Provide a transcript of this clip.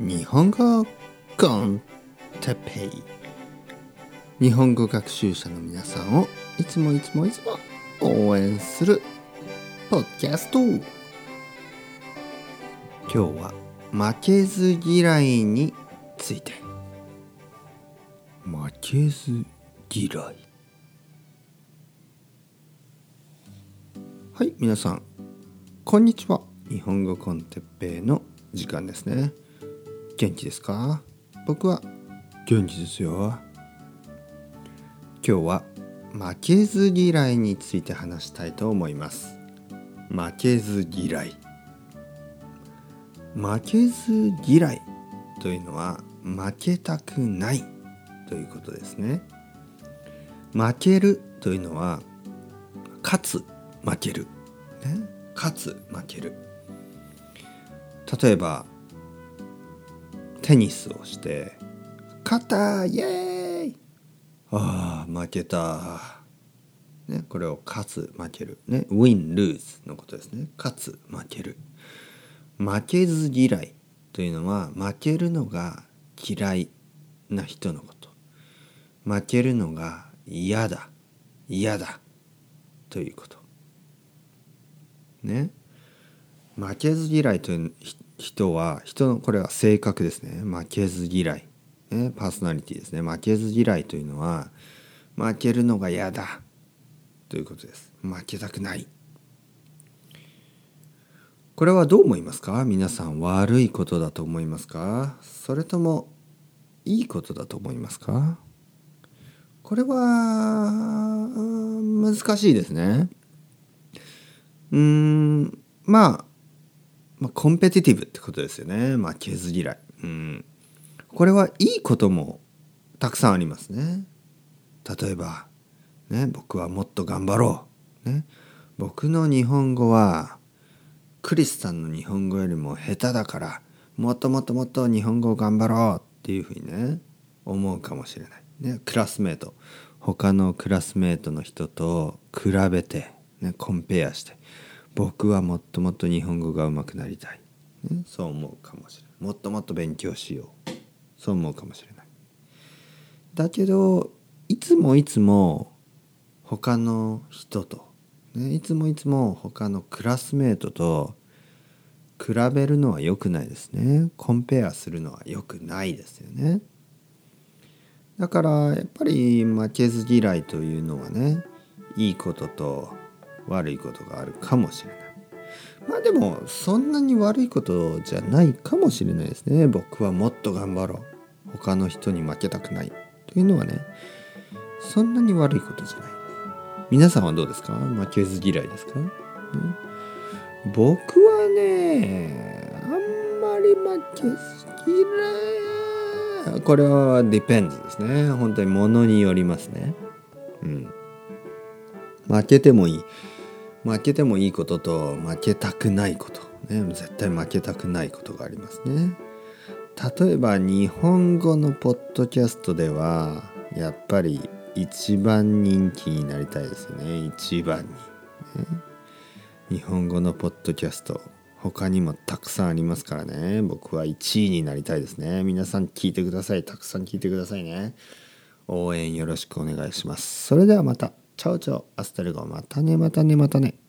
日本語コンテペイ。日本語学習者の皆さんをいつもいつもいつも応援するポッキャスト。今日は負けず嫌いについて。負けず嫌い。はい皆さん。こんにちは。日本語コンテッペイの時間ですね。元気ですか？僕は元気ですよ。今日は負けず嫌いについて話したいと思います。負けず嫌い。負けず嫌いというのは負けたくないということですね。負けるというのは勝つ負ける、ね、勝つ負ける。例えばテニスをして「勝ったイエーイ!」ああ負けた、ね、これを勝つ負ける。ねウィン・ルーズのことですね。勝つ負ける。負けず嫌いというのは負けるのが嫌いな人のこと。負けるのが嫌だ。嫌だということ。ね。負けず嫌いという人は人のこれは性格ですね。負けず嫌い、ね、パーソナリティですね。負けず嫌いというのは負けるのが嫌だ。ということです。負けたくない。これはどう思いますか？皆さん悪いことだと思いますか？それともいいことだと思いますか？これは難しいですね。うんまあまあ、コンペティティブってことですよね。まあ、負けず嫌い。うん。これはいいこともたくさんありますね。例えば、ね、僕はもっと頑張ろう。ね、僕の日本語はクリスさんの日本語よりも下手だからもっともっともっと日本語を頑張ろうっていうふうにね思うかもしれない。ね、クラスメート他のクラスメートの人と比べて、ね、コンペアして僕はもっともっと日本語が上手くなりたい、そう思うかもしれない。もっともっと勉強しよう。そう思うかもしれない。だけどいつもいつも他の人と、ね、いつもいつも他のクラスメートと比べるのは良くないですね。コンペアするのは良くないですよね。だからやっぱり負けず嫌いというのはねいいことと悪いことがあるかもしれない。まあでもそんなに悪いことじゃないかもしれないですね。僕はもっと頑張ろう。他の人に負けたくない。というのはねそんなに悪いことじゃない。皆さんはどうですか？負けず嫌いですか、うん、僕はねあんまり負けず嫌い。これは depends ですね。本当にものによりますね。うん。負けてもいい。負けてもいいことと負けたくないこと、ね、絶対負けたくないことがありますね。例えば日本語のポッドキャストではやっぱり一番人気になりたいですね。一番に、ね、日本語のポッドキャスト他にもたくさんありますからね。僕は1位になりたいですね。皆さん聞いてください。たくさん聞いてくださいね。応援よろしくお願いします。それではまた。 Ciao ciao hasta luego またねまたねまたね。